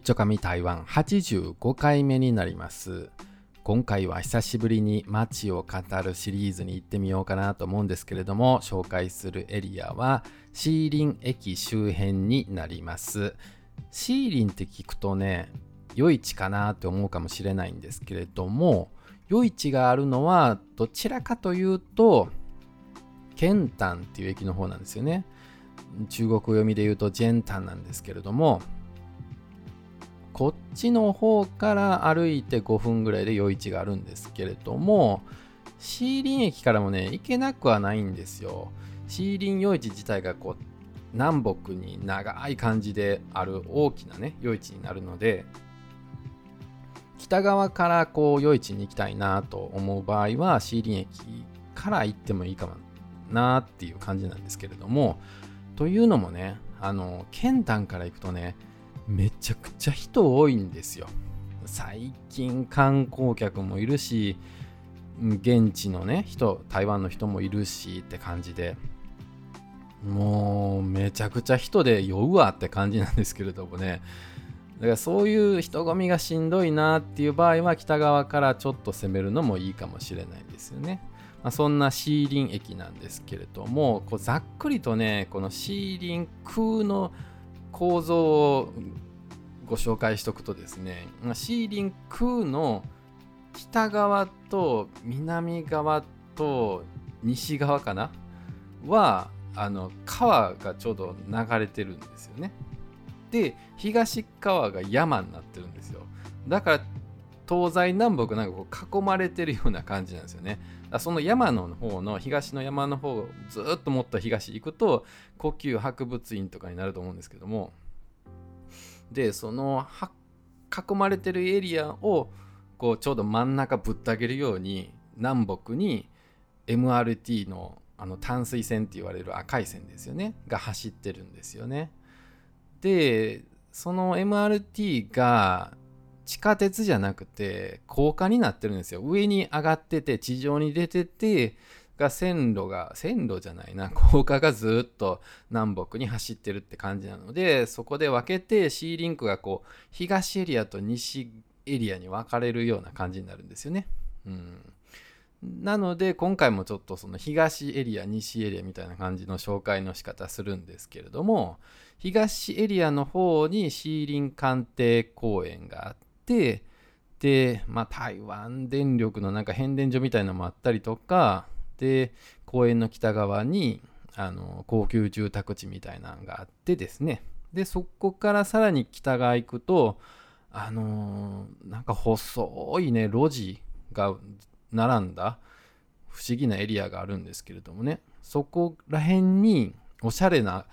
っちょかみ台湾85回目になります。今回は久しぶりに街を語るシリーズに行ってみようかなと思うんですけれども紹介するエリアはシーリン駅周辺になります。シーリンって聞くとね夜市かなって思うかもしれないんですけれども夜市があるのはどちらかというとケンタンっていう駅の方なんですよね。中国読みで言うとジェンタンなんですけれどもこっちの方から歩いて5分ぐらいで夜市があるんですけれどもシーリン駅からもね行けなくはないんですよ。シーリン夜市自体がこう南北に長い感じである大きなね夜市になるので北側からこう夜市に行きたいなと思う場合はシーリン駅から行ってもいいかもなっていう感じなんですけれどもというのもねあの県丹から行くとねめちゃくちゃ人多いんですよ。最近観光客もいるし現地のね人台湾の人もいるしって感じで。もうめちゃくちゃ人で酔うわって感じなんですけれどもね。だからそういう人混みがしんどいなっていう場合は北側からちょっと攻めるのもいいかもしれないですよね。まあ、そんなシーリン駅なんですけれどもこうざっくりとねこのシーリン空の構造をご紹介しておくとですねシーリン空の北側と南側と西側かな？はあの川がちょうど流れてるんですよね。で東側が山になってるんですよ。だから東西南北なんかこう囲まれてるような感じなんですよね。その山の方の東の山の方をずっともっと東行くと故宮博物院とかになると思うんですけどもでその囲まれてるエリアをこうちょうど真ん中ぶった切るように南北に MRT のあの淡水線って言われる赤い線ですよねが走ってるんですよね。でその MRT が地下鉄じゃなくて高架になってるんですよ。上に上がってて地上に出ててが線路が線路じゃないな高架がずっと南北に走ってるって感じなのでそこで分けて C リンクがこう東エリアと西エリアに分かれるような感じになるんですよね。うんなので今回もちょっとその東エリア西エリアみたいな感じの紹介の仕方するんですけれども東エリアの方にシーリン艦艇公園があってでまあ台湾電力のなんか変電所みたいなのもあったりとかで公園の北側にあの高級住宅地みたいなのがあってですね。でそこからさらに北側行くとあのー、なんか細いね路地が並んだ不思議なエリアがあるんですけれどもね。そこら辺におしゃれな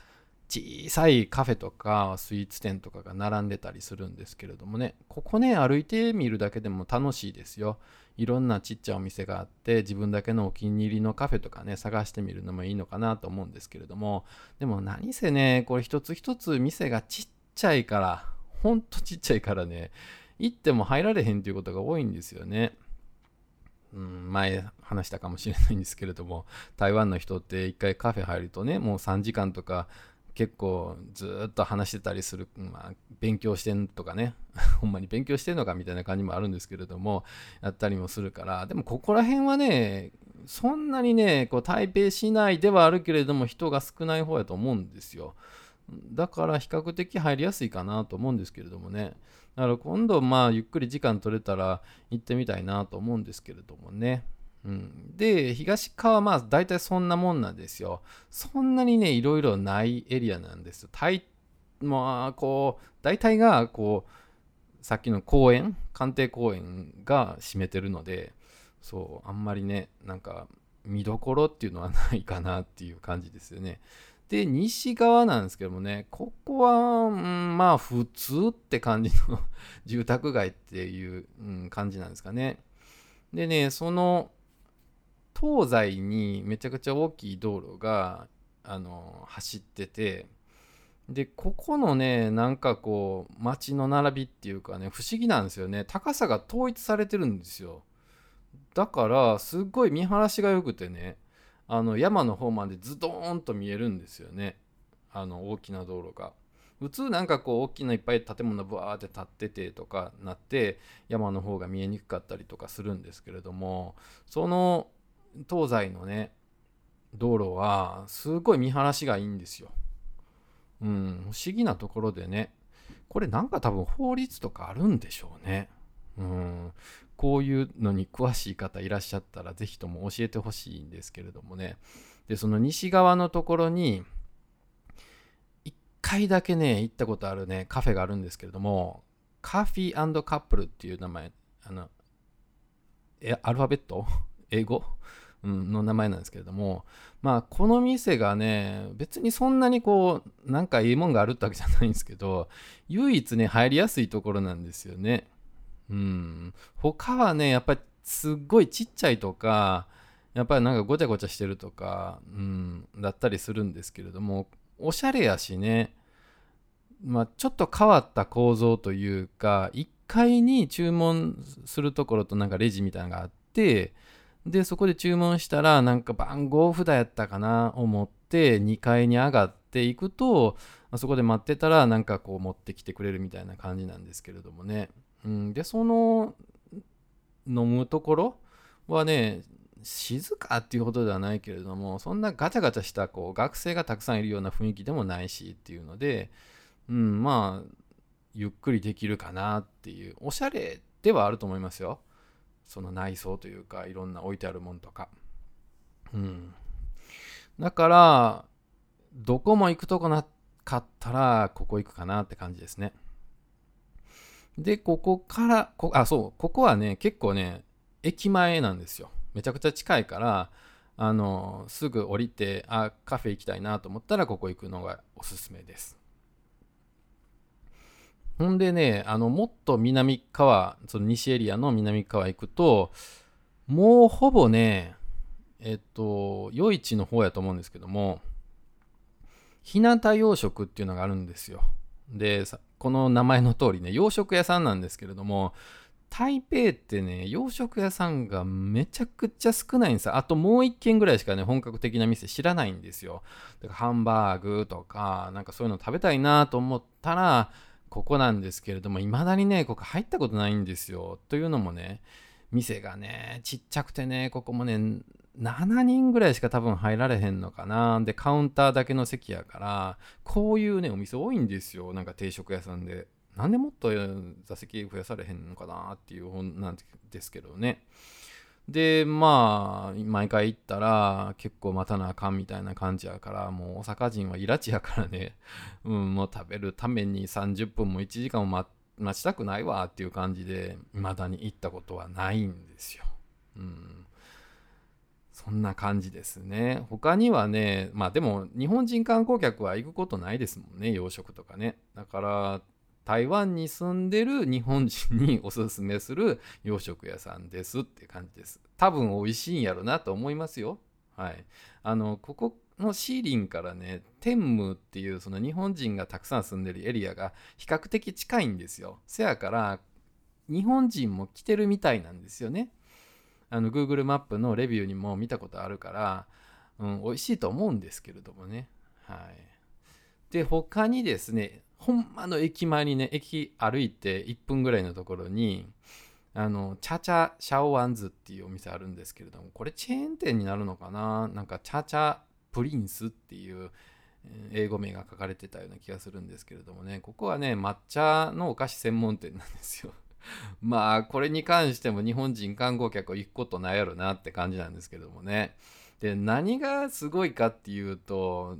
小さいカフェとかスイーツ店とかが並んでたりするんですけれどもね。ここね歩いてみるだけでも楽しいですよ。いろんなちっちゃいお店があって自分だけのお気に入りのカフェとかね探してみるのもいいのかなと思うんですけれども。でも何せねこれ一つ一つ店がちっちゃいからほんとちっちゃいからね行っても入られへんっていうことが多いんですよね。うん、前話したかもしれないんですけれども台湾の人って一回カフェ入るとねもう3時間とか結構ずっと話してたりする、まあ、勉強してんとかね。ほんまに勉強してんのかみたいな感じもあるんですけれどもやったりもするから。でもここら辺はねそんなにねこう台北市内ではあるけれども人が少ない方やと思うんですよ。だから比較的入りやすいかなと思うんですけれどもね。だから今度まあゆっくり時間取れたら行ってみたいなと思うんですけれどもね。うん、で東側はまあ大体そんなもんなんですよ。そんなにねいろいろないエリアなんです。大まあこう大体がこうさっきの公園官邸公園が占めてるのでそうあんまりねなんか見どころっていうのはないかなっていう感じですよね。で、西側なんですけどもね、ここは、うん、まあ普通って感じの 住宅街っていう、うん、感じなんですかね。でね、その東西にめちゃくちゃ大きい道路があの走ってて、で、ここのね、なんかこう、街の並びっていうかね、不思議なんですよね。高さが統一されてるんですよ。だから、すっごい見晴らしが良くてね、あの山の方までズドーンと見えるんですよねあの大きな道路が。普通なんかこう大きないっぱい建物ブワーって建っててとかなって山の方が見えにくかったりとかするんですけれどもその東西のね道路はすごい見晴らしがいいんですよ。うん、不思議なところでねこれなんか多分法律とかあるんでしょうね。うん、こういうのに詳しい方いらっしゃったら是非とも教えてほしいんですけれどもねでその西側のところに1回だけね行ったことあるねカフェがあるんですけれどもカフィーカップルっていう名前あのえアルファベット？英語、の名前なんですけれどもまあこの店がね別にそんなにこうなんかいいもんがあるってわけじゃないんですけど唯一ね入りやすいところなんですよね。うん。他はねやっぱりすっごいちっちゃいとかやっぱりなんかごちゃごちゃしてるとか、うん、だったりするんですけれどもおしゃれやしねまあ、ちょっと変わった構造というか1階に注文するところとなんかレジみたいなのがあってでそこで注文したらなんか番号札やったかな思って2階に上がっていくとそこで待ってたらなんかこう持ってきてくれるみたいな感じなんですけれどもね、うん、でその飲むところはね静かっていうほどではないけれどもそんなガチャガチャしたこう学生がたくさんいるような雰囲気でもないしっていうので、うん、まあゆっくりできるかなっていうおしゃれではあると思いますよ。その内装というかいろんな置いてあるもんとか。うん。だからどこも行くとこなかったらここ行くかなって感じですね。でここからこあそうここはね結構ね駅前なんですよ。めちゃくちゃ近いからあのすぐ降りてあカフェ行きたいなと思ったらここ行くのがおすすめです。ほんでねあのもっと南側その西エリアの南側行くともうほぼねえっと夜市の方やと思うんですけども日向洋食っていうのがあるんですよでこの名前の通りね洋食屋さんなんですけれども台北ってね、洋食屋さんがめちゃくちゃ少ないんですよ。あともう一軒ぐらいしかね、本格的な店知らないんですよ。だからハンバーグとか、なんかそういうの食べたいなと思ったら、ここなんですけれども、未だにね、ここ入ったことないんですよ。というのもね、店がね、ちっちゃくてね、ここもね、7人ぐらいしか多分入られへんのかな。で、カウンターだけの席やから、こういうね、お店多いんですよ。なんか定食屋さんで。なんでもっと座席増やされへんのかなっていう本なんですけどね。で、まあ、毎回行ったら結構待たなあかんみたいな感じやから、もう大阪人はイラチやからね、うん、もう食べるために30分も1時間も待ちたくないわっていう感じで、未だに行ったことはないんですよ。うん。そんな感じですね。他にはね、まあでも日本人観光客は行くことないですもんね、洋食とかね。だから、台湾に住んでる日本人におすすめする洋食屋さんですって感じです。多分美味しいんやろなと思いますよ。はい。あの、ここのシーリンからね、天武っていうその日本人がたくさん住んでるエリアが比較的近いんですよ。せやから、日本人も来てるみたいなんですよね。あの、Google マップのレビューにも見たことあるから、うん、美味しいと思うんですけれどもね。はい。で、他にですね、ほんまの駅前にね、駅歩いて1分ぐらいのところに、あの、チャチャシャオワンズっていうお店あるんですけれども、これチェーン店になるのかな？なんかチャチャプリンスっていう英語名が書かれてたような気がするんですけれどもね、ここはね、抹茶のお菓子専門店なんですよ。まあ、これに関しても日本人観光客行くことないやろなって感じなんですけどもね。で、何がすごいかっていうと、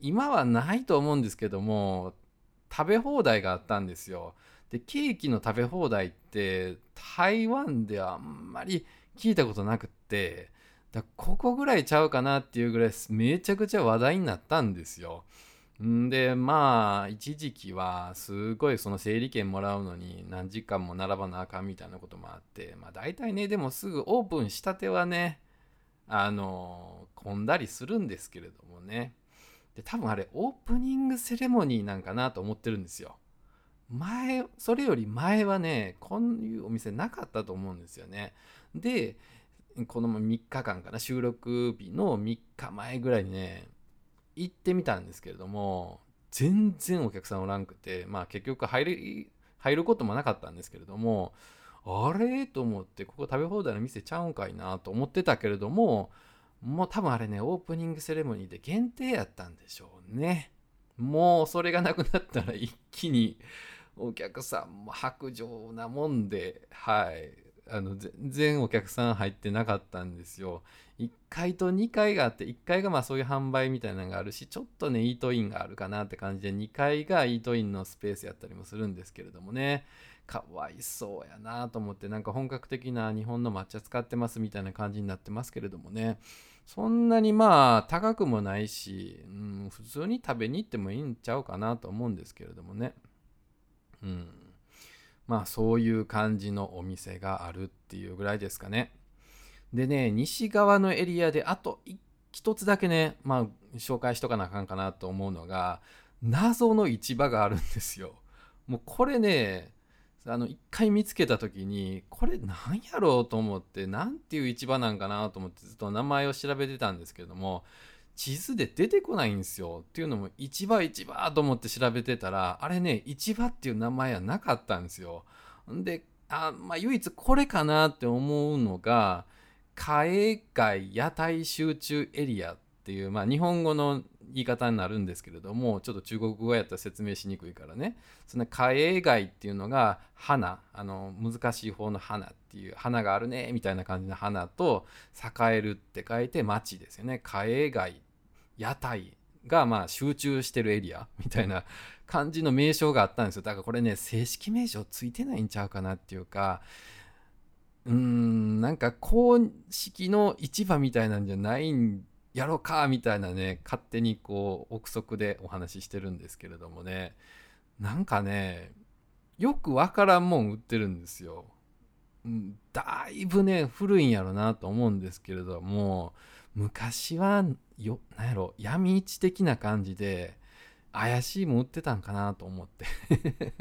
今はないと思うんですけども、食べ放題があったんですよ。でケーキの食べ放題って台湾ではあんまり聞いたことなくってだここぐらいちゃうかなっていうぐらいめちゃくちゃ話題になったんですよ。んでまあ一時期はすごいその整理券もらうのに何時間も並ばなあかんみたいなこともあってまあ大体ねでもすぐオープンしたてはねあの混んだりするんですけれどもねで多分あれオープニングセレモニーなんかなと思ってるんですよ。前それより前はねこういうお店なかったと思うんですよね。でこの3日間かな収録日の3日前ぐらいにね行ってみたんですけれども全然お客さんおらんくてまあ結局入り入ることもなかったんですけれどもあれ？と思ってここ食べ放題の店ちゃうんかいなと思ってたけれどももう多分あれねオープニングセレモニーで限定やったんでしょうね。もうそれがなくなったら一気にお客さんも白状なもんではい。あの全然お客さん入ってなかったんですよ。1階と2階があって1階がまあそういう販売みたいなのがあるしちょっとねイートインがあるかなって感じで2階がイートインのスペースやったりもするんですけれどもね。かわいそうやなと思ってなんか本格的な日本の抹茶使ってますみたいな感じになってますけれどもね。そんなにまあ高くもないし、うん、普通に食べに行ってもいいんちゃうかなと思うんですけれどもね。うん。まあそういう感じのお店があるっていうぐらいですかね。でね、西側のエリアであと一つだけね、まあ、紹介しとかなあかんかなと思うのが、謎の市場があるんですよ。もうこれね、あの、一回見つけた時に、これなんやろうと思って、なんていう市場なんかなと思ってずっと名前を調べてたんですけども、地図で出てこないんですよ。っていうのも、市場市場と思って調べてたら、あれね、市場っていう名前はなかったんですよ。で、あまあ、唯一これかなって思うのが、花営街屋台集中エリアっていう、まあ、日本語の言い方になるんですけれどもちょっと中国語やったら説明しにくいからね。その花営街っていうのが花。あの難しい方の花っていう花があるねみたいな感じの花と栄えるって書いて町ですよね。花営街屋台がまあ集中してるエリアみたいな感じの名称があったんですよ。だからこれね正式名称ついてないんちゃうかなっていうかうーん、なんか公式の市場みたいなんじゃないんやろうかみたいなね、勝手にこう、憶測でお話ししてるんですけれどもね、なんかね、よくわからんもん売ってるんですよ。だいぶね、古いんやろなと思うんですけれども、昔はよ、なんやろ、闇市的な感じで、怪しいもん売ってたんかなと思って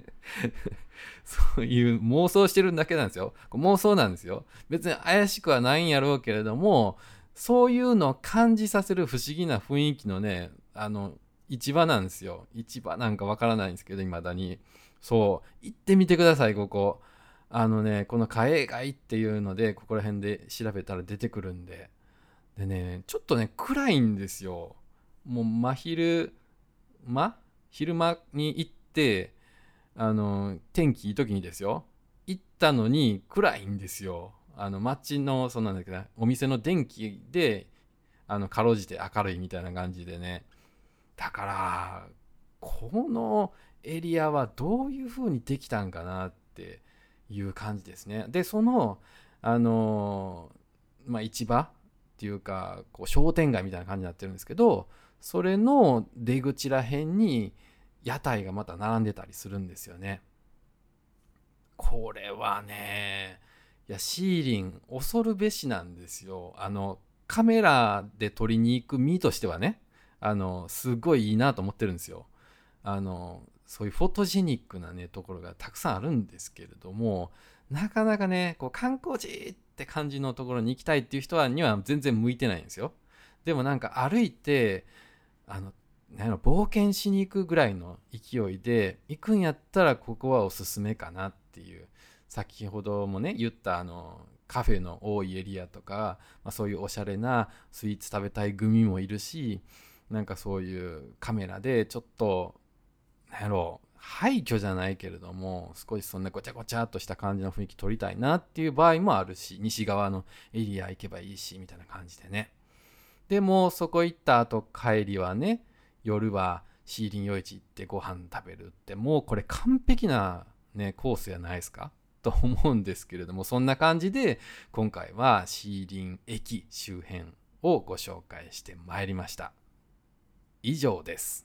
そういう妄想してるだけなんですよ。妄想なんですよ。別に怪しくはないんやろうけれども、そういうのを感じさせる不思議な雰囲気のね、あの、市場なんですよ。市場なんかわからないんですけど、未だに。そう、行ってみてください、ここ。あのね、この花営街っていうので、ここら辺で調べたら出てくるんで。でね、ちょっとね、暗いんですよ。もう真昼、間昼間に行ってあの天気いい時にですよ行ったのに暗いんですよあの街のそんなんだけどお店の電気であのかろうじて明るいみたいな感じでねだからこのエリアはどういう風にできたんかなっていう感じですねでそのあのまあ市場っていうかこう商店街みたいな感じになってるんですけどそれの出口らへんに屋台がまた並んでたりするんですよね。これはね、いや、シーリン恐るべしなんですよ。あの、カメラで撮りに行く身としてはね、あの、すごいいいなと思ってるんですよ。あの、そういうフォトジェニックなね、ところがたくさんあるんですけれども、なかなかね、こう観光地って感じのところに行きたいっていう人はには全然向いてないんですよ。でもなんか歩いて、あのなん冒険しに行くぐらいの勢いで行くんやったらここはおすすめかなっていう先ほどもね言ったあのカフェの多いエリアとか、まあ、そういうおしゃれなスイーツ食べたい組もいるしなんかそういうカメラでちょっとなんやろう廃墟じゃないけれども少しそんなごちゃごちゃっとした感じの雰囲気撮りたいなっていう場合もあるし西側のエリア行けばいいしみたいな感じでね。でもそこ行った後帰りはね夜はシーリン夜市行ってご飯食べるってもうこれ完璧なねコースやないですか？と思うんですけれどもそんな感じで今回はシーリン駅周辺をご紹介してまいりました以上です。